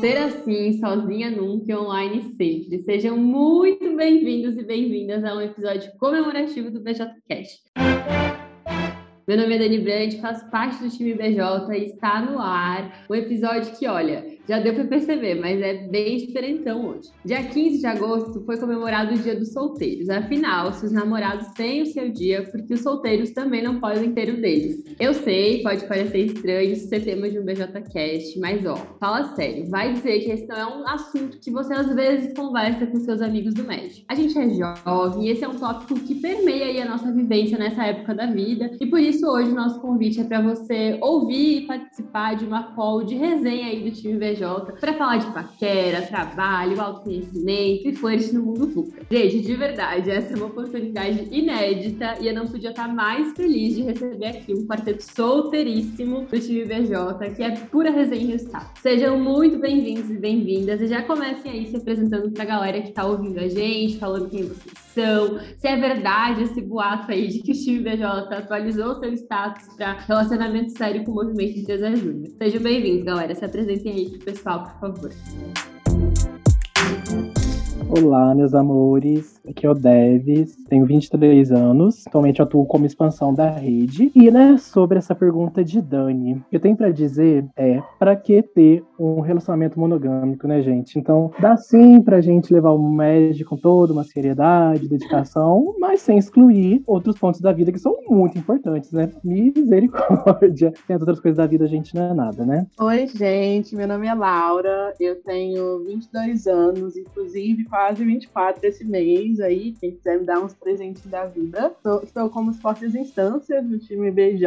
Solteira sim, sozinha nunca e online sempre. Sejam muito bem-vindos e bem-vindas a um episódio comemorativo do BJCast. Meu nome é Dani Brandt, faço parte do time BJ e está no ar um episódio que, olha, já deu para perceber, mas é bem diferentão hoje. Dia 15 de agosto foi comemorado o Dia dos Solteiros. Afinal, se os namorados têm o seu dia, porque os solteiros também não podem ter o deles. Eu sei, pode parecer estranho ser tema de um BJCast, mas ó, fala sério, vai dizer que esse não é um assunto que você às vezes conversa com seus amigos do médico. A gente é jovem e esse é um tópico que permeia a nossa vivência nessa época da vida, e por isso hoje o nosso convite é para você ouvir e participar de uma call de resenha aí do time BJ para falar de paquera, trabalho, autoconhecimento e flerte no mundo VUCA. Gente, de verdade, essa é uma oportunidade inédita e eu não podia estar mais feliz de receber aqui um quarteto solteiríssimo do time BJ, que é pura resenha e resultado. Sejam muito bem-vindos e bem-vindas e já comecem aí se apresentando para a galera que está ouvindo a gente, falando quem vocês se é verdade esse boato aí de que o time BJ atualizou seu status para relacionamento sério com o movimento de Deus Júnior. Sejam bem-vindos, galera. Se apresentem aí pro pessoal, por favor. Olá, meus amores. Aqui é o Deves, tenho 23 anos. Atualmente atuo como expansão da rede. E, né, sobre essa pergunta de Dani, o que eu tenho para dizer é: para que ter um relacionamento monogâmico, né, gente? Então, dá sim pra gente levar o médico com toda uma seriedade, dedicação, mas sem excluir outros pontos da vida que são muito importantes, né? Misericórdia. Tem as outras coisas da vida, a gente não é nada, né? Oi, gente. Meu nome é Laura. Eu tenho 22 anos, inclusive quase 24 esse mês aí. Quem quiser me dar uns presentes da vida. Estou, estou como fortes instâncias do time BJ.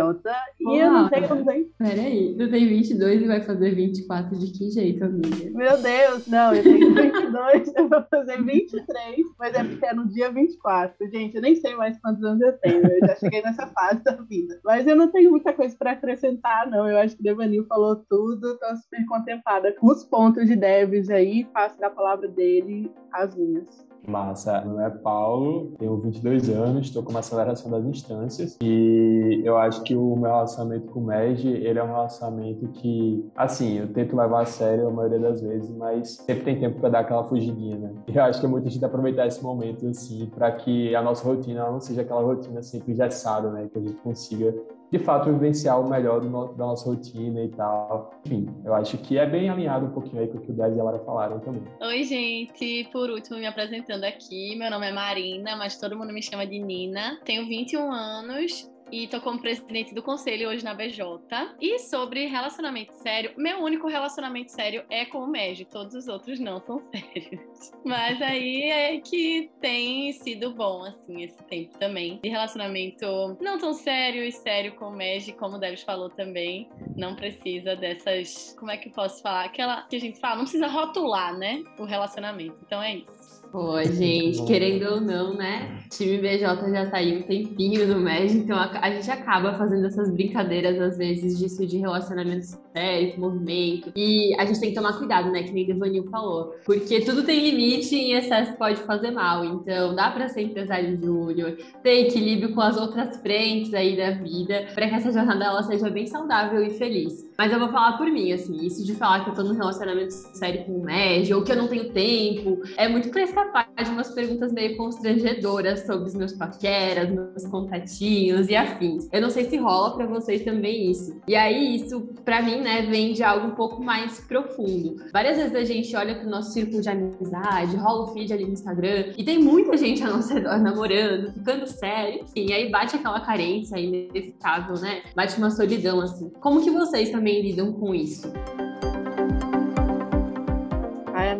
E Olá. eu não tenho. Peraí, tu tem 22 e vai fazer 24 de que jeito, amiga? Meu Deus, não, eu tenho 22, eu vou fazer 23, mas é porque é no dia 24. Gente, eu nem sei mais quantos anos eu tenho. Eu já cheguei nessa fase da vida. Mas eu não tenho muita coisa para acrescentar, não. Eu acho que Devanil falou tudo. Estou super contemplada com os pontos de Debs aí. Faço da palavra dele as minhas. Massa, meu nome é Paulo, tenho 22 anos, estou com uma aceleração das instâncias e eu acho que o meu relacionamento com o MEG, ele é um relacionamento que, assim, eu tento levar a sério a maioria das vezes, mas sempre tem tempo para dar aquela fugidinha, né? E eu acho que é muito a gente aproveitar esse momento, assim, para que a nossa rotina não seja aquela rotina sempre engessada, né? Que a gente consiga de fato vivenciar o melhor no, da nossa rotina e tal. Enfim, eu acho que é bem alinhado um pouquinho aí com o que o Dez e a Lara falaram também. Oi, gente. Por último, me apresentando aqui. Meu nome é Marina, mas todo mundo me chama de Nina. Tenho 21 anos e tô como presidente do conselho hoje na BJ. E sobre relacionamento sério, meu único relacionamento sério é com o MEG, todos os outros não são sérios. Mas aí é que tem sido bom, assim, esse tempo também. De relacionamento não tão sério e sério com o MEG, como o Deves falou também, não precisa dessas. Como é que eu posso falar? Aquela que a gente fala, não precisa rotular, né? O relacionamento. Então é isso. Pô, gente, querendo ou não, né? O time BJ já tá aí um tempinho no MED, então a, a, gente acaba fazendo essas brincadeiras, às vezes, disso de relacionamento sério, movimento. E a gente tem que tomar cuidado, né? Que nem Devanil falou. Porque tudo tem limite e excesso pode fazer mal. Então, dá pra ser empresário júnior, ter equilíbrio com as outras frentes aí da vida, para que essa jornada ela seja bem saudável e feliz. Mas eu vou falar por mim, assim, isso de falar que eu tô num relacionamento sério com o MED, ou que eu não tenho tempo, é muito fresca capaz de umas perguntas meio constrangedoras sobre os meus paqueras, meus contatinhos e afins. Eu não sei se rola para vocês também isso. E aí, isso, para mim, né, vem de algo um pouco mais profundo. Várias vezes a gente olha pro nosso círculo de amizade, rola o feed ali no Instagram, e tem muita gente ao nosso redor namorando, ficando sério, enfim, aí bate aquela carência inevitável, né? Bate uma solidão, assim. Como que vocês também lidam com isso?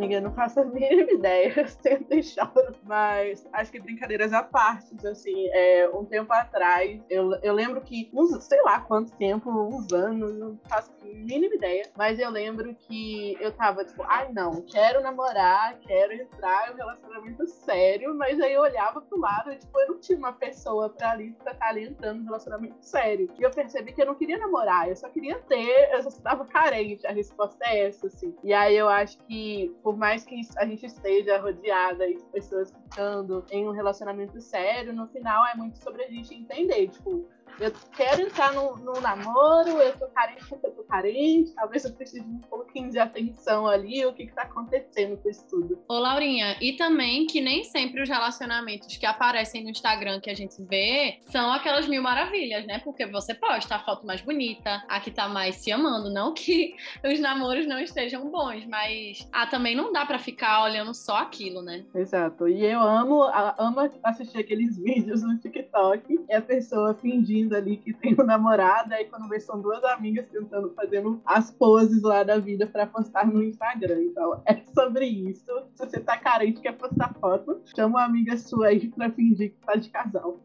Amiga, não faço a mínima ideia, eu sempre choro, mas acho que brincadeiras à parte, assim, é, um tempo atrás, eu, eu lembro que, uns, sei lá quanto tempo, uns anos, não faço a mínima ideia, mas eu lembro que eu tava tipo, ai não, quero namorar, quero entrar em um relacionamento sério, mas aí eu olhava pro lado e tipo, eu não tinha uma pessoa pra ali, pra estar tá ali entrando em um relacionamento sério. E eu percebi que eu não queria namorar, eu só queria ter, eu só estava carente, a resposta é essa, assim. E aí eu acho que, por por mais que a gente esteja rodeada de pessoas ficando em um relacionamento sério, no final é muito sobre a gente entender, tipo, eu quero entrar no, no namoro, eu tô carente porque eu tô carente, talvez eu precise de um pouquinho de atenção ali, o que está acontecendo com isso tudo. Ô, Laurinha, e também que nem sempre os relacionamentos que aparecem no Instagram que a gente vê são aquelas mil maravilhas, né? Porque você posta a foto mais bonita, a que tá mais se amando, não que os namoros não estejam bons, mas ah, também não dá para ficar olhando só aquilo, né? Exato. E eu amo, amo assistir aqueles vídeos no TikTok, e a pessoa fingindo ali que tem um namorado, aí quando vê são duas amigas tentando fazendo as poses lá da vida para postar no Instagram. Então, é sobre isso. Se você tá carente quer postar foto, chama uma amiga sua aí pra fingir que tá de casal.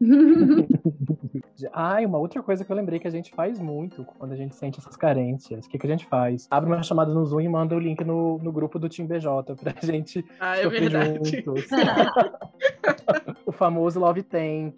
Ah, uma outra coisa que eu lembrei que a gente faz muito quando a gente sente essas carências. O que, que a gente faz? Abre uma chamada no Zoom e manda o link no, no grupo do Team BJ pra gente ah, é verdade. juntos. o famoso Love Tank,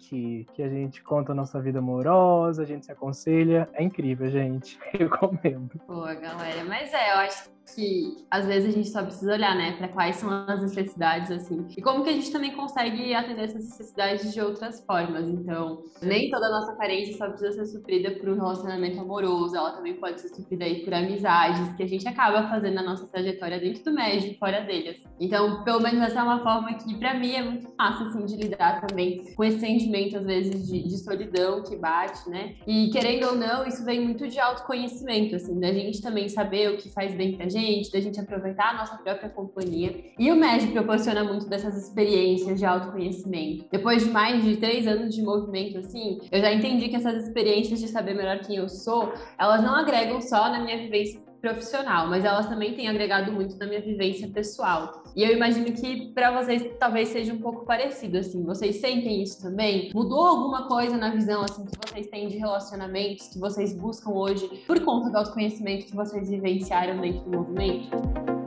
que a gente conta a nossa vida amorosa, a gente se aconselha. É incrível, gente. Recomendo. Boa, galera. Mas é, eu acho que às vezes a gente só precisa olhar, né, para quais são as necessidades, assim, e como que a gente também consegue atender essas necessidades de outras formas. Então, nem toda a nossa carência só precisa ser suprida por um relacionamento amoroso, ela também pode ser suprida aí por amizades, que a gente acaba fazendo na nossa trajetória dentro do médio fora dele. Assim. Então, pelo menos essa é uma forma que, para mim, é muito fácil, assim, de lidar também com esse sentimento, às vezes, de, de solidão que bate, né? E, querendo ou não, isso vem muito de autoconhecimento, assim, da gente também saber o que faz bem pra gente, da gente aproveitar a nossa própria companhia. E o MED proporciona muito dessas experiências de autoconhecimento. Depois de mais de três anos de movimento, assim, eu já entendi que essas experiências de saber melhor quem eu sou, elas não agregam só na minha vivência profissional, mas elas também têm agregado muito na minha vivência pessoal. E eu imagino que para vocês talvez seja um pouco parecido assim. Vocês sentem isso também? Mudou alguma coisa na visão assim que vocês têm de relacionamentos que vocês buscam hoje por conta do autoconhecimento que vocês vivenciaram dentro do movimento?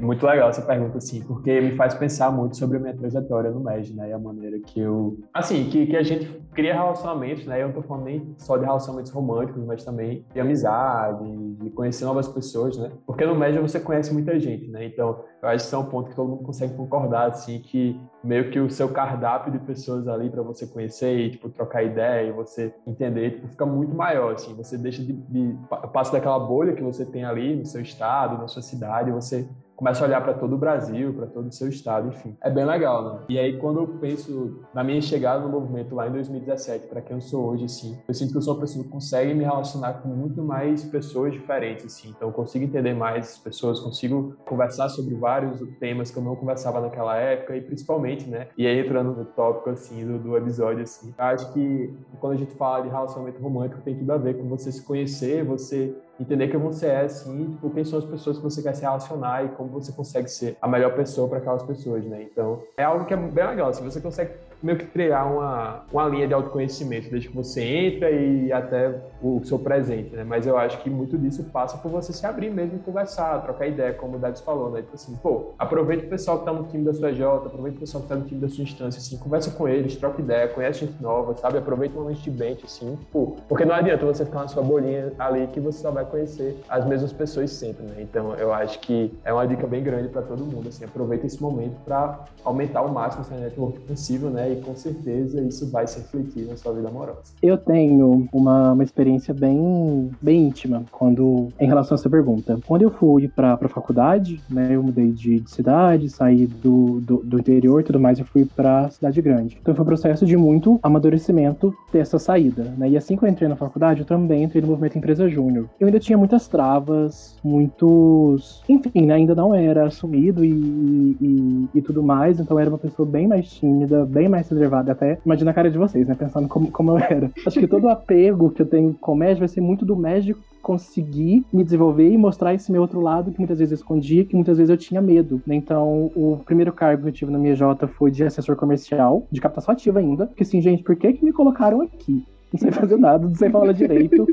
Muito legal essa pergunta, assim, porque me faz pensar muito sobre a minha trajetória no MED, né? E a maneira que eu. Assim, que, que a gente cria relacionamentos, né? Eu não tô falando nem só de relacionamentos românticos, mas também de amizade, de conhecer novas pessoas, né? Porque no MED você conhece muita gente, né? Então, eu acho que isso é um ponto que todo mundo consegue concordar, assim, que meio que o seu cardápio de pessoas ali para você conhecer e, tipo, trocar ideia e você entender, tipo, fica muito maior, assim. Você deixa de, de passa daquela bolha que você tem ali no seu estado, na sua cidade, você começa a olhar para todo o Brasil, para todo o seu estado, enfim. É bem legal, né? E aí, quando eu penso na minha chegada no movimento lá em 2017, para quem eu sou hoje, assim, eu sinto que eu sou uma pessoa que consegue me relacionar com muito mais pessoas diferentes, assim. Então, eu consigo entender mais pessoas, consigo conversar sobre vários temas que eu não conversava naquela época e principalmente, né? E aí, entrando no tópico, assim, do, do episódio, assim, acho que quando a gente fala de relacionamento romântico, tem tudo a ver com você se conhecer, você entender quem você é, assim, tipo, quem são as pessoas que você quer se relacionar e como você consegue ser a melhor pessoa para aquelas pessoas, né? Então, é algo que é bem legal, assim, você consegue meio que criar uma, uma linha de autoconhecimento, desde que você entra e até o seu presente, né? Mas eu acho que muito disso passa por você se abrir mesmo e conversar, trocar ideia, como o Debs falou, né? Tipo assim, pô, aproveita o pessoal que tá no time da sua J, aproveita o pessoal que tá no time da sua instância, assim, conversa com eles, troca ideia, conhece gente nova, sabe? Aproveita o momento de bench, assim, pô, porque não adianta você ficar na sua bolinha ali que você só vai conhecer as mesmas pessoas sempre, né? Então, eu acho que é uma dica bem grande para todo mundo, assim, aproveita esse momento para aumentar ao máximo essa network possível, né? E com certeza isso vai se refletir na sua vida amorosa. Eu tenho uma, uma experiência bem, bem íntima quando em relação a essa pergunta. Quando eu fui para a faculdade, né? Eu mudei de, de cidade, saí do, do, do, interior e tudo mais, eu fui para cidade grande. Então foi um processo de muito amadurecimento dessa saída, né? E assim que eu entrei na faculdade, eu também entrei no movimento Empresa Júnior. Eu ainda tinha muitas travas, muitos. Enfim, né? Ainda não era assumido e, e, e tudo mais, então era uma pessoa bem mais tímida, bem mais reservada até. Imagina a cara de vocês, né? Pensando como, como eu era. Acho que todo o apego que eu tenho com o médico vai ser muito do médico conseguir me desenvolver e mostrar esse meu outro lado que muitas vezes eu escondia, que muitas vezes eu tinha medo. Então, o primeiro cargo que eu tive na minha J foi de assessor comercial, de captação ativa ainda. Porque assim, gente, por que que me colocaram aqui? Não sei fazer nada, não sei falar direito.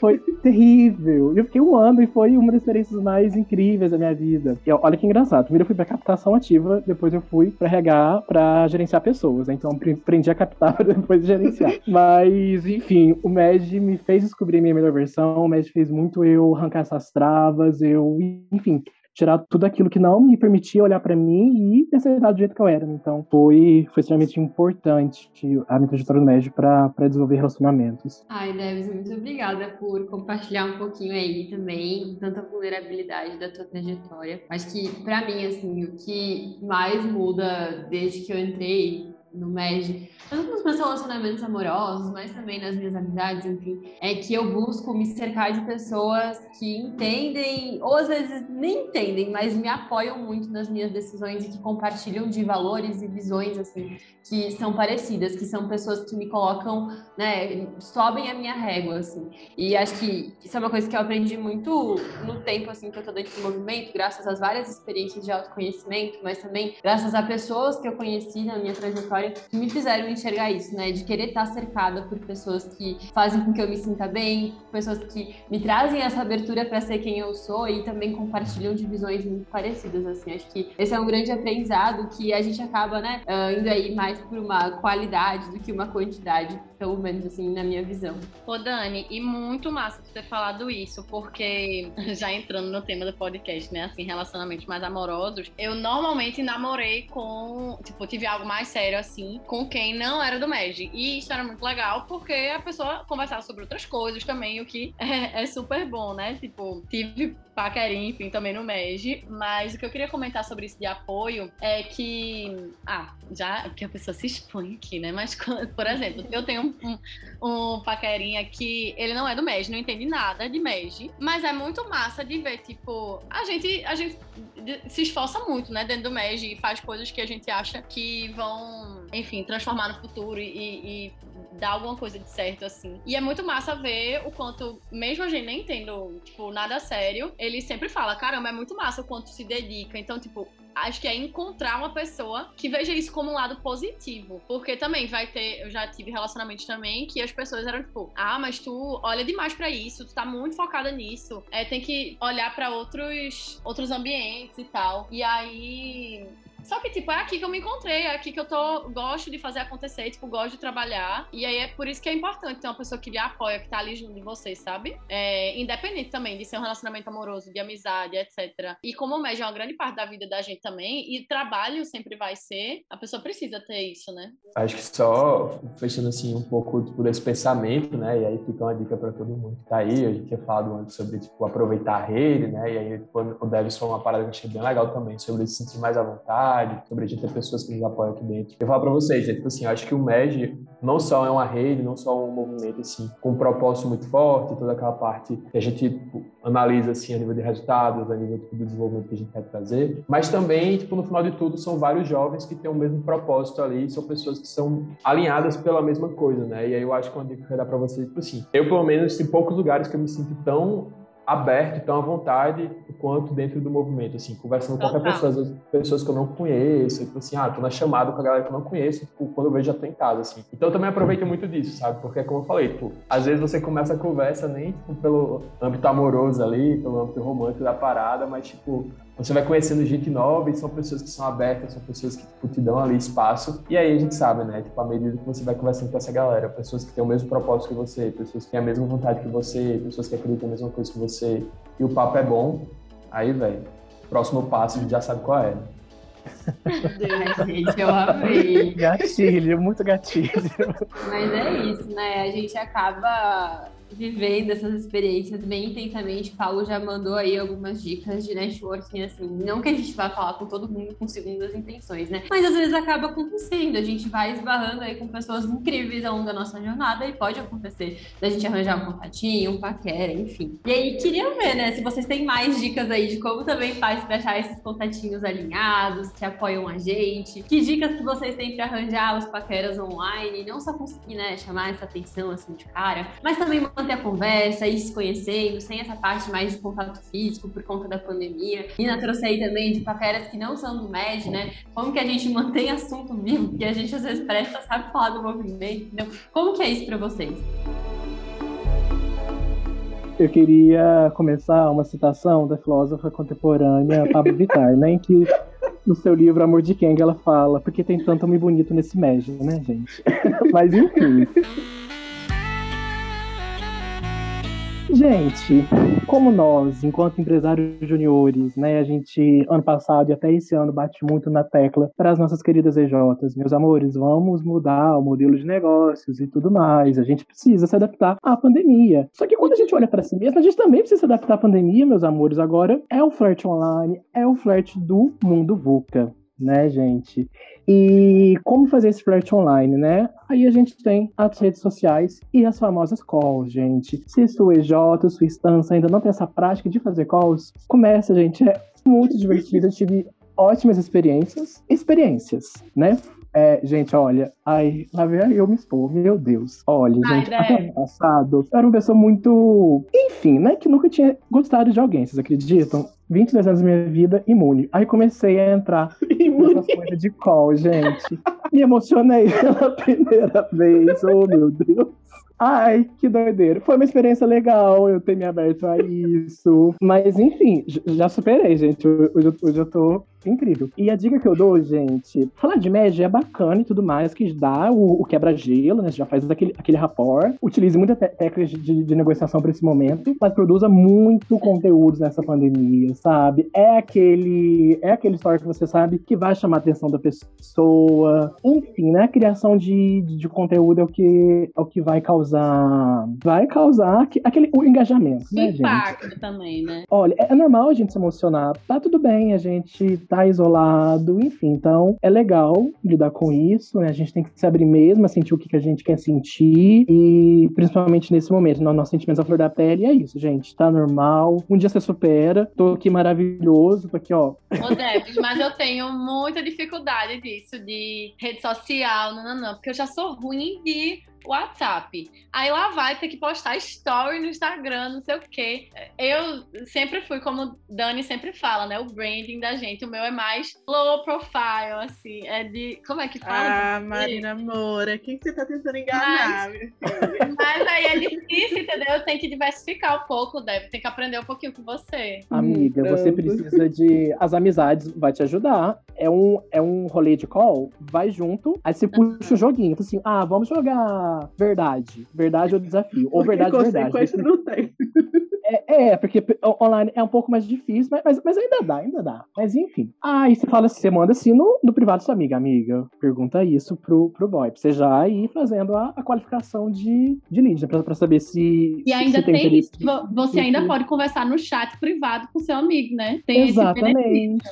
Foi terrível. Eu fiquei um ano e foi uma das experiências mais incríveis da minha vida. E olha que engraçado. Primeiro eu fui pra captação ativa, depois eu fui pra RH pra gerenciar pessoas. Né? Então aprendi a captar para depois gerenciar. Mas, enfim, o MED me fez descobrir minha melhor versão. O MED fez muito eu arrancar essas travas. Eu, enfim, tirar tudo aquilo que não me permitia olhar para mim e aceitar do jeito que eu era. Então, foi, foi extremamente importante a minha trajetória no médio para desenvolver relacionamentos. Ai, Deves, muito obrigada por compartilhar um pouquinho aí também, tanta vulnerabilidade da tua trajetória. Acho que, para mim, assim, o que mais muda desde que eu entrei no MED, tanto nos meus relacionamentos amorosos, mas também nas minhas amizades, enfim, é que eu busco me cercar de pessoas que entendem, ou às vezes nem entendem, mas me apoiam muito nas minhas decisões e que compartilham de valores e visões, assim, que são parecidas, que são pessoas que me colocam, né, sobem a minha régua, assim. E acho que isso é uma coisa que eu aprendi muito no tempo, assim, que eu tô dentro do movimento, graças às várias experiências de autoconhecimento, mas também graças a pessoas que eu conheci na minha trajetória que me fizeram enxergar isso, né, de querer estar cercada por pessoas que fazem com que eu me sinta bem, pessoas que me trazem essa abertura para ser quem eu sou e também compartilham de visões muito parecidas, assim. Acho que esse é um grande aprendizado que a gente acaba, né, ah, indo aí mais por uma qualidade do que uma quantidade, pelo menos assim, na minha visão. Ô, Dani, e muito massa tu ter falado isso, porque já entrando no tema do podcast, né, assim, relacionamentos mais amorosos, eu normalmente namorei com, tipo, tive algo mais sério assim, com quem não era do MEG. E isso era muito legal, porque a pessoa conversava sobre outras coisas também, o que é, é super bom, né? Tipo, tive paquerinha, enfim, também no MEG. Mas o que eu queria comentar sobre isso de apoio é que. Ah, já. Porque a pessoa se expõe aqui, né? Mas, por exemplo, eu tenho um, um paquerinha que ele não é do MEG, não entende nada de MEG. Mas é muito massa de ver, tipo, a gente, a gente se esforça muito, né, dentro do MEG e faz coisas que a gente acha que vão, enfim, transformar no futuro e, e dar alguma coisa de certo, assim. E é muito massa ver o quanto, mesmo a gente nem tendo, tipo, nada sério, ele sempre fala, caramba, é muito massa o quanto se dedica. Então, tipo, acho que é encontrar uma pessoa que veja isso como um lado positivo. Porque também vai ter, eu já tive relacionamentos também que as pessoas eram tipo, ah, mas tu olha demais para isso, tu tá muito focada nisso, é, tem que olhar para outros, outros ambientes e tal. E aí só que, tipo, é aqui que eu me encontrei, é aqui que eu tô, gosto de fazer acontecer, tipo, gosto de trabalhar. E aí é por isso que é importante ter uma pessoa que lhe apoia, que tá ali junto de você, sabe? É, independente também de ser um relacionamento amoroso, de amizade, etc. E como o é uma grande parte da vida da gente também, e trabalho sempre vai ser, a pessoa precisa ter isso, né? Acho que só fechando assim um pouco tipo, desse pensamento, né? E aí fica uma dica para todo mundo que tá aí. A gente tinha falado antes sobre, tipo, aproveitar a rede, né? E aí o Devis foi uma parada que achei bem legal também, sobre se sentir mais à vontade sobre a gente ter pessoas que nos apoiam aqui dentro. Eu falo para vocês, gente, tipo assim, acho que o MED não só é uma rede, não só um movimento assim, com um propósito muito forte, toda aquela parte que a gente tipo, analisa assim a nível de resultados, a nível tipo, do desenvolvimento que a gente quer trazer, mas também, tipo, no final de tudo, são vários jovens que têm o mesmo propósito ali, são pessoas que são alinhadas pela mesma coisa, né? E aí eu acho que uma dica que eu dar para vocês, tipo assim, eu pelo menos em poucos lugares que eu me sinto tão aberto, tão à vontade quanto dentro do movimento, assim, conversando com qualquer pessoa, as pessoas que eu não conheço, tipo assim, ah, tô na chamada com a galera que eu não conheço, tipo, quando eu vejo já tô em casa, assim. Então eu também aproveito muito disso, sabe? Porque, como eu falei, tipo, às vezes você começa a conversa nem, tipo, pelo âmbito amoroso ali, pelo âmbito romântico da parada, mas, tipo, você vai conhecendo gente nova e são pessoas que são abertas, são pessoas que tipo, te dão ali espaço. E aí a gente sabe, né? Tipo, à medida que você vai conversando com essa galera, pessoas que têm o mesmo propósito que você, pessoas que têm a mesma vontade que você, pessoas que acreditam na mesma coisa que você, e o papo é bom, aí, velho, próximo passo a gente já sabe qual é. Ai, gente, eu amei. Gatilho, muito gatilho. Mas é isso, né? A gente acaba vivendo essas experiências bem intensamente. Paulo já mandou aí algumas dicas de networking, assim, não que a gente vá falar com todo mundo com segundas intenções, né? Mas às vezes acaba acontecendo, a gente vai esbarrando aí com pessoas incríveis ao longo da nossa jornada e pode acontecer da gente arranjar um contatinho, um paquera, enfim. E aí, queria ver, né, se vocês têm mais dicas aí de como também faz pra achar esses contatinhos alinhados, que apoiam a gente, que dicas que vocês têm para arranjar os paqueras online, não só conseguir, né, chamar essa atenção, assim, de cara, mas também manter a conversa, ir se conhecendo, sem essa parte mais de contato físico por conta da pandemia. Nina trouxe aí também de paqueras que não são do MED, né? Como que a gente mantém assunto vivo, porque a gente às vezes presta, sabe falar do movimento, entendeu? Como que é isso para vocês? Eu queria começar uma citação da filósofa contemporânea Pablo Vittar, né, em que no seu livro Amor de Kang ela fala, porque tem tanto homem bonito nesse MED, né, gente? Mas enfim. Gente, como nós, enquanto empresários juniores, né, a gente, ano passado e até esse ano, bate muito na tecla para as nossas queridas EJs. Meus amores, vamos mudar o modelo de negócios e tudo mais. A gente precisa se adaptar à pandemia. Só que quando a gente olha para si mesmo, a gente também precisa se adaptar à pandemia, meus amores. Agora é o flerte online, é o flerte do mundo VUCA né, gente? E como fazer esse flirt online, né? Aí a gente tem as redes sociais e as famosas calls, gente. Se sua EJ, sua instância ainda não tem essa prática de fazer calls, começa, gente. É muito divertido. Eu tive ótimas experiências. Experiências, né? É, gente, olha, ai, lá vem eu me expor, meu Deus. Olha, ai, gente, até ano passado, eu era uma pessoa muito. Enfim, né? Que nunca tinha gostado de alguém, vocês acreditam? 22 anos da minha vida, imune. Aí comecei a entrar nessas coisas de call, gente. Me emocionei pela primeira vez, oh meu Deus. Ai, que doideira. Foi uma experiência legal eu ter me aberto a isso. Mas, enfim, já superei, gente. Hoje, hoje eu tô incrível. E a dica que eu dou, gente, falar de média é bacana e tudo mais, que dá o, o quebra-gelo, né? Você já faz aquele, aquele rapport. Utilize muitas técnicas de, de, negociação para esse momento, mas produza muito conteúdo nessa pandemia, sabe? É aquele, é aquele story que você sabe que vai chamar a atenção da pessoa. Enfim, né? A criação de, de, de conteúdo é o que, é o que vai causar. Vai causar aquele o engajamento, né, Impacto gente? também, né? Olha, é, é normal a gente se emocionar. Tá tudo bem, a gente tá isolado, enfim. Então, é legal lidar com isso, né? A gente tem que se abrir mesmo, sentir o que, que a gente quer sentir e, principalmente nesse momento, no nossos sentimentos à flor da pele, é isso, gente. Tá normal. Um dia você supera. Tô aqui maravilhoso, tô aqui, ó. Ô, Debs, mas eu tenho muita dificuldade disso, de rede social, não, não, não, porque eu já sou ruim de WhatsApp. Aí lá vai ter que postar story no Instagram, não sei o quê. Eu sempre fui, como Dani sempre fala, né? O branding da gente. O meu é mais low profile, assim. É de. Como é que fala? Ah, Marina Moura, quem que você tá tentando enganar, mas, mas aí é difícil, entendeu? Eu tenho que diversificar um pouco, deve ter que aprender um pouquinho com você. Amiga, hum, você precisa de. As amizades vai te ajudar. É um, é um rolê de call, vai junto, aí você puxa o joguinho. Assim, ah, vamos jogar verdade. Verdade ou desafio. Ou verdade, verdade. Consequência não tem. É, é, porque online é um pouco mais difícil, mas, mas, mas, ainda dá, ainda dá. Mas enfim. Ah, e você fala assim, você manda assim no, no privado sua amiga, amiga. Pergunta isso pro, pro boy. Pra você já ir fazendo a, a qualificação de, de lead, né? Pra, pra saber se. E ainda se tem, isso. Você ainda pode conversar no chat privado com seu amigo, né? Tem Exatamente.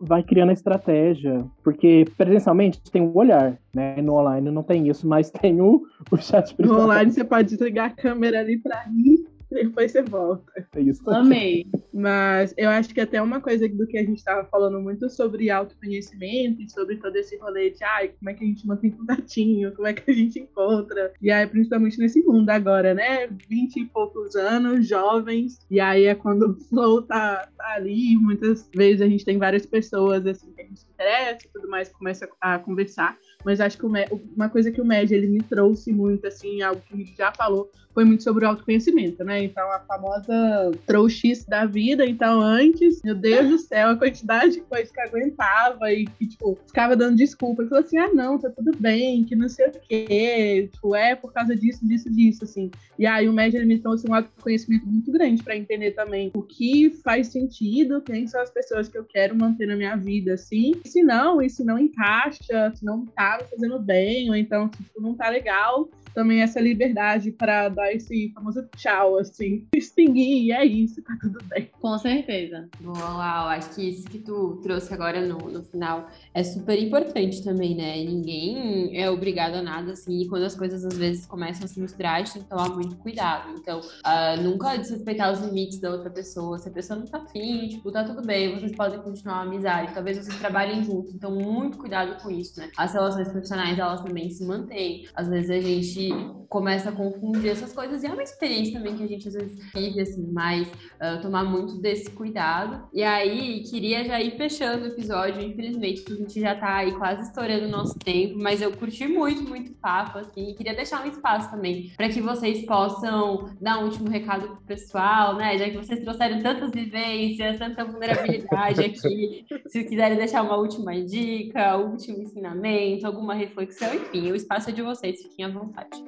Vai criando a estratégia. Porque presencialmente tem o um olhar, né? No online não tem isso, mas tem o, o chat privado. No online você pode desligar a câmera ali pra rir depois você volta. É isso. Amei. Mas eu acho que até uma coisa do que a gente estava falando muito sobre autoconhecimento e sobre todo esse rolê de ai, como é que a gente mantém contatinho, como é que a gente encontra. E aí, principalmente nesse mundo agora, né? Vinte e poucos anos, jovens. E aí é quando o flow tá, tá ali. Muitas vezes a gente tem várias pessoas assim que a gente se interessa e tudo mais, começa a conversar. Mas acho que uma coisa que o MED ele me trouxe muito, assim, algo que gente já falou, foi muito sobre o autoconhecimento, né? Então, a famosa trouxice da vida. Então, antes, meu Deus do céu, a quantidade de coisas que aguentava e que, tipo, ficava dando desculpa. E falou assim: ah, não, tá tudo bem, que não sei o quê. Tipo, é por causa disso, disso, disso, assim. E aí, o médio ele me trouxe um autoconhecimento muito grande para entender também o que faz sentido, quem são as pessoas que eu quero manter na minha vida, assim. E se não, se não encaixa, se não tá fazendo bem, ou então, tipo, não tá legal, também essa liberdade para dar esse famoso tchau, assim, extinguir, é isso, tá tudo bem. Com certeza. Boa, uau, acho que isso que tu trouxe agora no, no final é super importante também, né? Ninguém é obrigado a nada, assim, e quando as coisas às vezes começam a se misturar, a gente tem que tomar muito cuidado. Então, uh, nunca desrespeitar os limites da outra pessoa. Se a pessoa não tá afim, tipo, tá tudo bem, vocês podem continuar a amizade, talvez vocês trabalhem juntos, então muito cuidado com isso, né? As relações profissionais, elas também se mantêm. Às vezes a gente começa a confundir essas coisas. E é uma experiência também que a gente às vezes vive, assim, mas uh, tomar muito desse cuidado. E aí, queria já ir fechando o episódio. Infelizmente, a gente já tá aí quase estourando o nosso tempo, mas eu curti muito, muito o papo, assim. E queria deixar um espaço também para que vocês possam dar um último recado pro pessoal, né? Já que vocês trouxeram tantas vivências, tanta vulnerabilidade aqui. Se quiserem deixar uma última dica, último ensinamento, alguma reflexão, enfim, o espaço é de vocês, fiquem à vontade.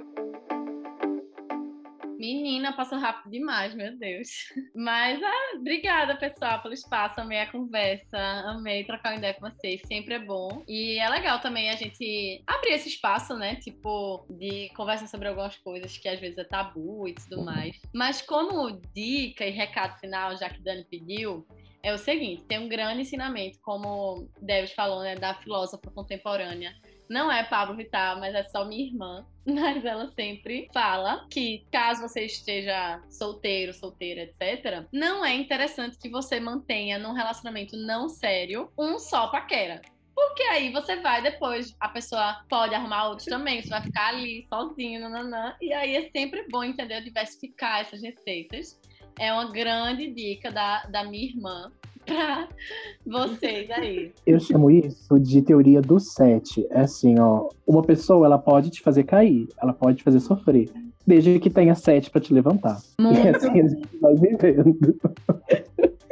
Menina, passou rápido demais, meu Deus. Mas, ah, obrigada, pessoal, pelo espaço. Amei a conversa. Amei trocar uma ideia com vocês. Sempre é bom. E é legal também a gente abrir esse espaço, né? Tipo, de conversar sobre algumas coisas que às vezes é tabu e tudo mais. Mas como dica e recado final, já que Dani pediu, é o seguinte: tem um grande ensinamento, como Deus falou, né, da filósofa contemporânea. Não é Pablo Vittar, mas é só minha irmã. Mas ela sempre fala que caso você esteja solteiro, solteira, etc., não é interessante que você mantenha num relacionamento não sério um só paquera. Porque aí você vai depois, a pessoa pode arrumar outros também, você vai ficar ali sozinho, nananã. E aí é sempre bom, entendeu? Diversificar essas receitas. É uma grande dica da, da minha irmã pra vocês aí. Eu chamo isso de teoria do sete. É assim, ó. Uma pessoa, ela pode te fazer cair, ela pode te fazer sofrer. Desde que tenha sete pra te levantar. Muito. E assim a gente vai vivendo.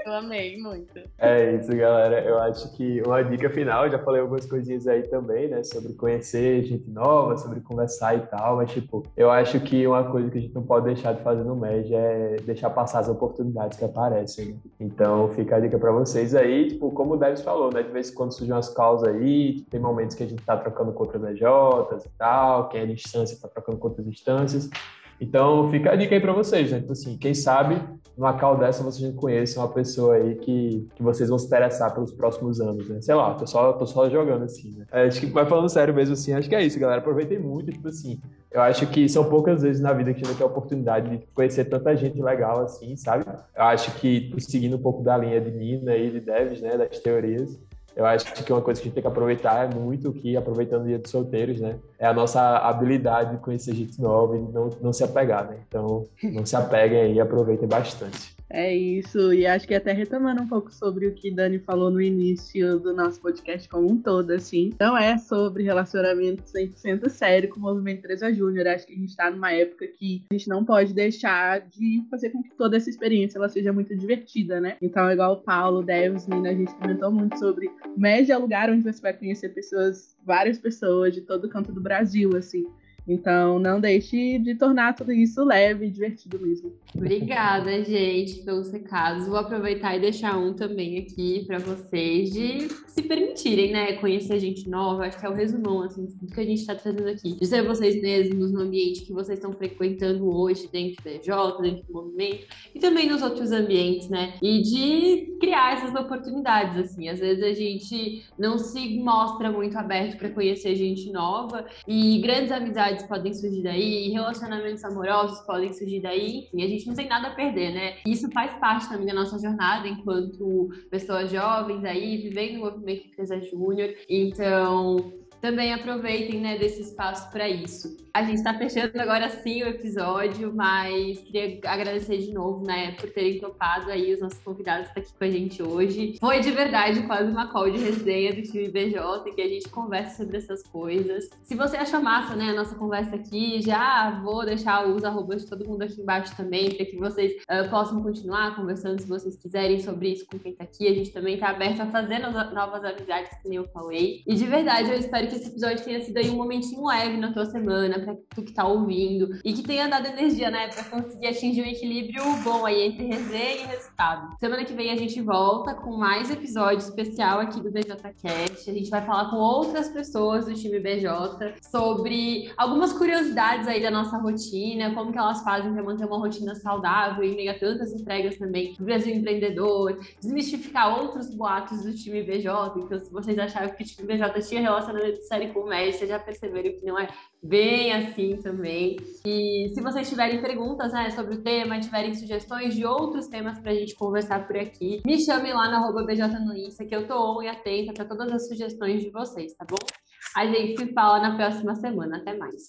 Eu amei muito. É isso, galera. Eu acho que uma dica final, já falei algumas coisinhas aí também, né? Sobre conhecer gente nova, sobre conversar e tal. Mas, tipo, eu acho que uma coisa que a gente não pode deixar de fazer no MED é deixar passar as oportunidades que aparecem. Né? Então, fica a dica pra vocês aí. Tipo, como o Deves falou, né? De vez em quando surgem umas causas aí, tem momentos que a gente tá trocando contra BJs e tal, quem é distância tá trocando contra distâncias. Então, fica a dica aí para vocês, né? Tipo assim, quem sabe numa call dessa vocês já conhecem uma pessoa aí que, que vocês vão se interessar pelos próximos anos, né? Sei lá, tô só, tô só jogando assim, né? É, acho que, vai falando sério mesmo assim, acho que é isso, galera. Aproveitem muito, tipo assim, eu acho que são poucas vezes na vida que vai ter a oportunidade de conhecer tanta gente legal assim, sabe? Eu acho que, seguindo um pouco da linha de Nina e de Devs, né, das teorias, eu acho que uma coisa que a gente tem que aproveitar é muito que, aproveitando o dia dos solteiros, né? É a nossa habilidade de conhecer gente nova e não, não se apegar, né? Então, não se apeguem aí e aproveitem bastante. É isso, e acho que até retomando um pouco sobre o que Dani falou no início do nosso podcast como um todo, assim, não é sobre relacionamento 100% sério com o Movimento 13 Júnior, acho que a gente está numa época que a gente não pode deixar de fazer com que toda essa experiência ela seja muito divertida, né? Então, igual o Paulo, Devs, Nina, a gente comentou muito sobre é lugar onde você vai conhecer pessoas, várias pessoas de todo canto do Brasil, assim. Então, não deixe de tornar tudo isso leve e divertido mesmo. Obrigada, gente, pelos recados. Vou aproveitar e deixar um também aqui para vocês de se permitirem, né, conhecer gente nova. Acho que é o resumão, assim, do que a gente está trazendo aqui. De ser vocês mesmos no ambiente que vocês estão frequentando hoje, dentro do EJ, dentro do movimento, e também nos outros ambientes, né? E de criar essas oportunidades, assim. Às vezes a gente não se mostra muito aberto para conhecer gente nova e grandes amizades podem surgir daí, relacionamentos amorosos podem surgir daí, enfim, a gente não tem nada a perder, né? Isso faz parte também da nossa jornada enquanto pessoas jovens aí, vivendo o movimento Empresa Júnior. Então, também aproveitem né, desse espaço para isso. A gente está fechando agora sim o episódio, mas queria agradecer de novo, né, por terem topado aí os nossos convidados estar aqui com a gente hoje. Foi de verdade quase uma call de resenha do time BJ, que a gente conversa sobre essas coisas. Se você achou massa, né, a nossa conversa aqui, já vou deixar os arrobas de todo mundo aqui embaixo também, para que vocês uh, possam continuar conversando se vocês quiserem sobre isso com quem está aqui. A gente também está aberto a fazer novas amizades, que nem eu falei. E de verdade, eu espero que esse episódio tenha sido aí um momentinho leve na tua semana, pra tu que tá ouvindo, e que tenha dado energia, né, pra conseguir atingir um equilíbrio bom aí entre resenha e resultado. Semana que vem a gente volta com mais episódio especial aqui do BJCast. A gente vai falar com outras pessoas do time BJ sobre algumas curiosidades aí da nossa rotina, como que elas fazem para manter uma rotina saudável em meio a tantas entregas também do Brasil Empreendedor, desmistificar outros boatos do time BJ. Então, se vocês acharam que o time BJ tinha relacionamento série com média, já perceberam que não é bem assim também. E se vocês tiverem perguntas né, sobre o tema, tiverem sugestões de outros temas para a gente conversar por aqui, me chamem lá no arroba BJ no Insta, que eu tô on e atenta para todas as sugestões de vocês, tá bom? A gente se fala na próxima semana. Até mais.